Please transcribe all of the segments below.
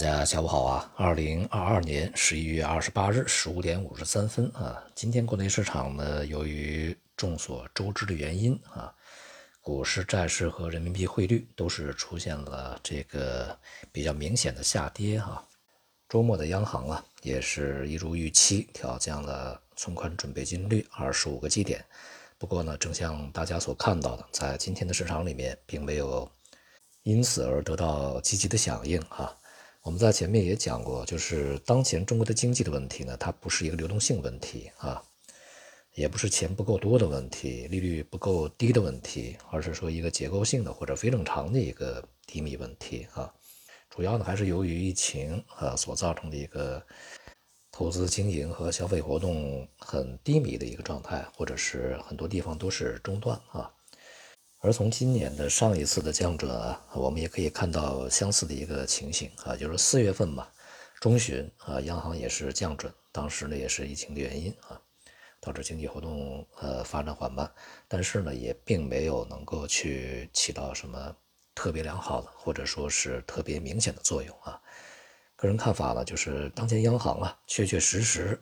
大家下午好啊！二零二二年十一月二十八日十五点五十三分啊，今天国内市场呢，由于众所周知的原因啊，股市、债市和人民币汇率都是出现了这个比较明显的下跌哈。周末的央行啊，也是一如预期调降了存款准备金率二十五个基点。不过呢，正像大家所看到的，在今天的市场里面，并没有因此而得到积极的响应哈。我们在前面也讲过，就是当前中国的经济的问题呢，它不是一个流动性问题啊，也不是钱不够多的问题，利率不够低的问题，而是说一个结构性的或者非正常的一个低迷问题啊。主要呢还是由于疫情啊所造成的一个投资经营和消费活动很低迷的一个状态，或者是很多地方都是中断啊。而从今年的上一次的降准啊，我们也可以看到相似的一个情形啊，就是四月份吧，中旬啊，央行也是降准，当时呢也是疫情的原因啊，导致经济活动呃发展缓慢，但是呢也并没有能够去起到什么特别良好的或者说是特别明显的作用啊。个人看法呢，就是当前央行啊，确确实实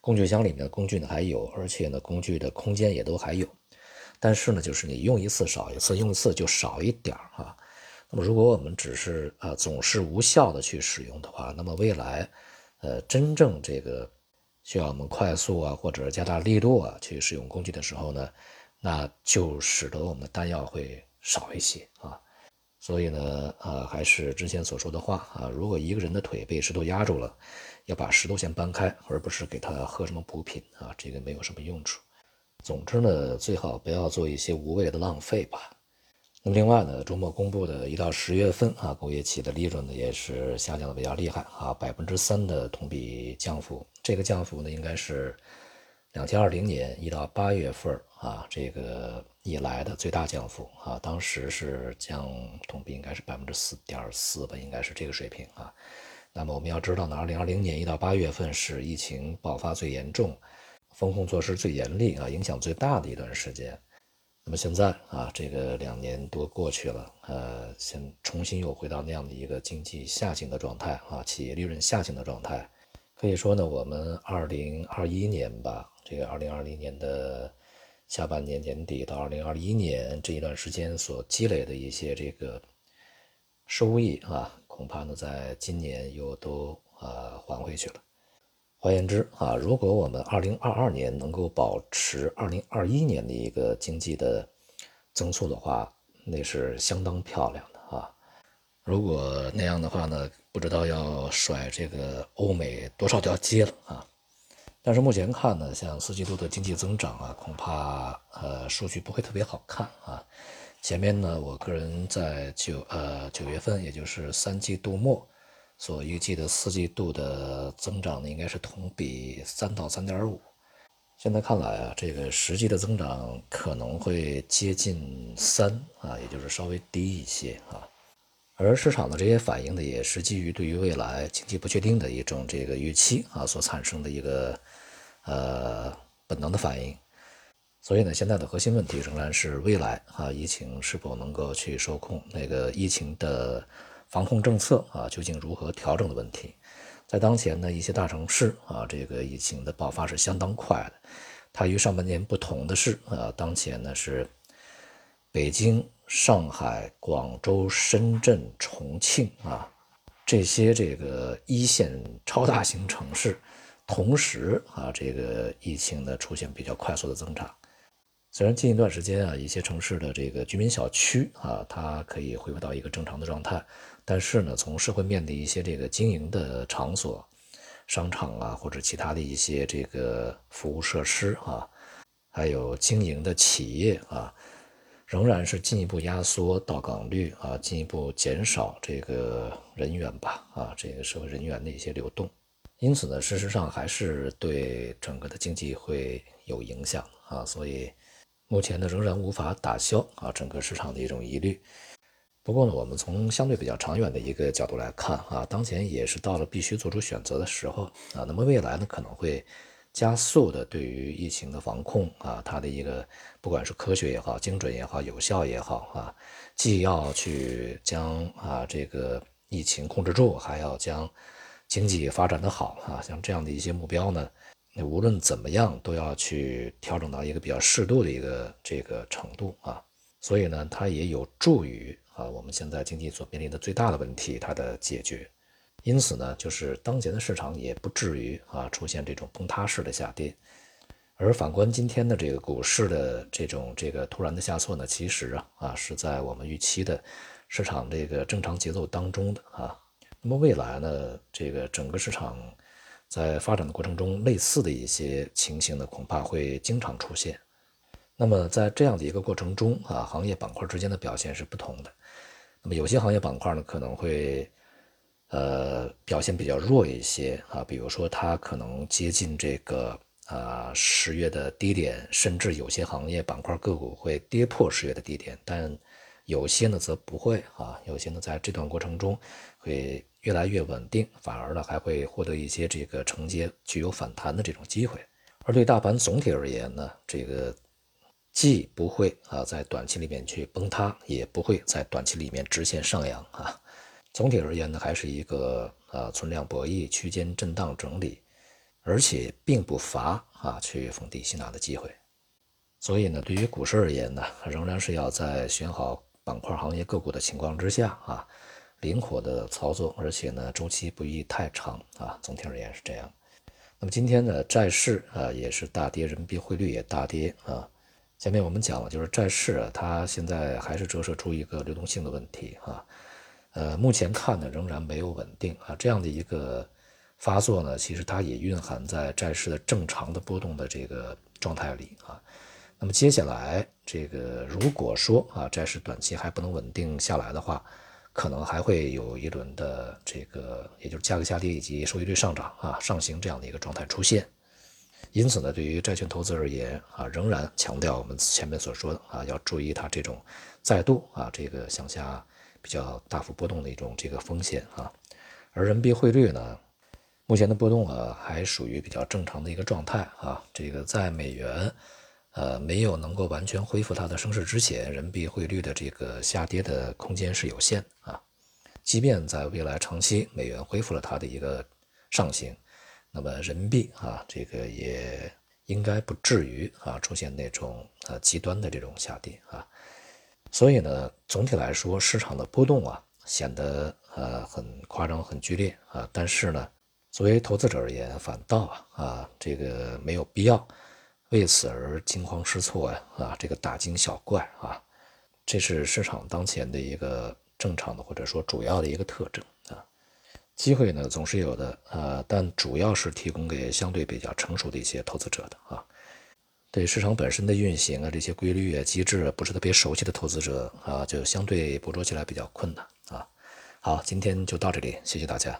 工具箱里面的工具呢还有，而且呢工具的空间也都还有。但是呢，就是你用一次少一次，用一次就少一点儿哈。那么如果我们只是啊总是无效的去使用的话，那么未来，呃，真正这个需要我们快速啊或者加大力度啊去使用工具的时候呢，那就使得我们的弹药会少一些啊。所以呢，啊，还是之前所说的话啊，如果一个人的腿被石头压住了，要把石头先搬开，而不是给他喝什么补品啊，这个没有什么用处。总之呢，最好不要做一些无谓的浪费吧。那么另外呢，周末公布的一到十月份啊，工业企业的利润呢也是下降的比较厉害啊，百分之三的同比降幅。这个降幅呢，应该是两千二零年一到八月份啊这个以来的最大降幅啊。当时是降同比应该是百分之四点四吧，应该是这个水平啊。那么我们要知道呢，二零二零年一到八月份是疫情爆发最严重。风控措施最严厉啊，影响最大的一段时间。那么现在啊，这个两年多过去了，呃，现重新又回到那样的一个经济下行的状态啊，企业利润下行的状态。可以说呢，我们二零二一年吧，这个二零二零年的下半年年底到二零二一年这一段时间所积累的一些这个收益啊，恐怕呢，在今年又都呃还回去了。换言之啊，如果我们二零二二年能够保持二零二一年的一个经济的增速的话，那是相当漂亮的啊。如果那样的话呢，不知道要甩这个欧美多少条街了啊。但是目前看呢，像四季度的经济增长啊，恐怕呃数据不会特别好看啊。前面呢，我个人在九呃九月份，也就是三季度末。所预计的四季度的增长呢，应该是同比三到三点五。现在看来啊，这个实际的增长可能会接近三啊，也就是稍微低一些啊。而市场的这些反应呢，也是基于对于未来经济不确定的一种这个预期啊所产生的一个呃本能的反应。所以呢，现在的核心问题仍然是未来啊，疫情是否能够去受控？那个疫情的。防控政策啊，究竟如何调整的问题，在当前呢，一些大城市啊，这个疫情的爆发是相当快的。它与上半年不同的是啊，当前呢是北京、上海、广州、深圳、重庆啊这些这个一线超大型城市，同时啊，这个疫情呢出现比较快速的增长。虽然近一段时间啊，一些城市的这个居民小区啊，它可以恢复到一个正常的状态，但是呢，从社会面的一些这个经营的场所、商场啊，或者其他的一些这个服务设施啊，还有经营的企业啊，仍然是进一步压缩到岗率啊，进一步减少这个人员吧啊，这个社会人员的一些流动，因此呢，事实上还是对整个的经济会有影响啊，所以。目前呢，仍然无法打消啊整个市场的一种疑虑。不过呢，我们从相对比较长远的一个角度来看啊，当前也是到了必须做出选择的时候啊。那么未来呢，可能会加速的对于疫情的防控啊，它的一个不管是科学也好、精准也好、有效也好啊，既要去将啊这个疫情控制住，还要将经济发展的好啊，像这样的一些目标呢，你无论怎么样都要去调整到一个比较适度的一个这个程度啊，所以呢，它也有助于啊我们现在经济所面临的最大的问题它的解决。因此呢，就是当前的市场也不至于啊出现这种崩塌式的下跌，而反观今天的这个股市的这种这个突然的下挫呢，其实啊啊是在我们预期的市场这个正常节奏当中的啊。那么未来呢，这个整个市场在发展的过程中，类似的一些情形呢，恐怕会经常出现。那么在这样的一个过程中啊，行业板块之间的表现是不同的。那么有些行业板块呢，可能会。呃，表现比较弱一些啊，比如说它可能接近这个啊十月的低点，甚至有些行业板块个股会跌破十月的低点，但有些呢则不会啊，有些呢在这段过程中会越来越稳定，反而呢还会获得一些这个承接具有反弹的这种机会。而对大盘总体而言呢，这个既不会啊在短期里面去崩塌，也不会在短期里面直线上扬啊。总体而言呢，还是一个呃存量博弈区间震荡整理，而且并不乏啊去逢低吸纳的机会。所以呢，对于股市而言呢，仍然是要在选好板块、行业、个股的情况之下啊，灵活的操作，而且呢周期不宜太长啊。总体而言是这样。那么今天呢，债市啊也是大跌，人民币汇率也大跌啊。前面我们讲了，就是债市啊，它现在还是折射出一个流动性的问题啊。呃，目前看呢，仍然没有稳定啊，这样的一个发作呢，其实它也蕴含在债市的正常的波动的这个状态里啊。那么接下来这个如果说啊，债市短期还不能稳定下来的话，可能还会有一轮的这个，也就是价格下跌以及收益率上涨啊，上行这样的一个状态出现。因此呢，对于债券投资而言啊，仍然强调我们前面所说的啊，要注意它这种再度啊这个向下。比较大幅波动的一种这个风险啊，而人民币汇率呢，目前的波动啊还属于比较正常的一个状态啊。这个在美元呃没有能够完全恢复它的升势之前，人民币汇率的这个下跌的空间是有限啊。即便在未来长期美元恢复了它的一个上行，那么人民币啊这个也应该不至于啊出现那种呃极端的这种下跌啊。所以呢，总体来说，市场的波动啊，显得呃很夸张、很剧烈啊。但是呢，作为投资者而言，反倒啊啊，这个没有必要为此而惊慌失措呀啊，这个大惊小怪啊，这是市场当前的一个正常的或者说主要的一个特征啊。机会呢总是有的啊，但主要是提供给相对比较成熟的一些投资者的啊。对市场本身的运行啊，这些规律啊、机制不是特别熟悉的投资者啊，就相对捕捉起来比较困难啊。好，今天就到这里，谢谢大家。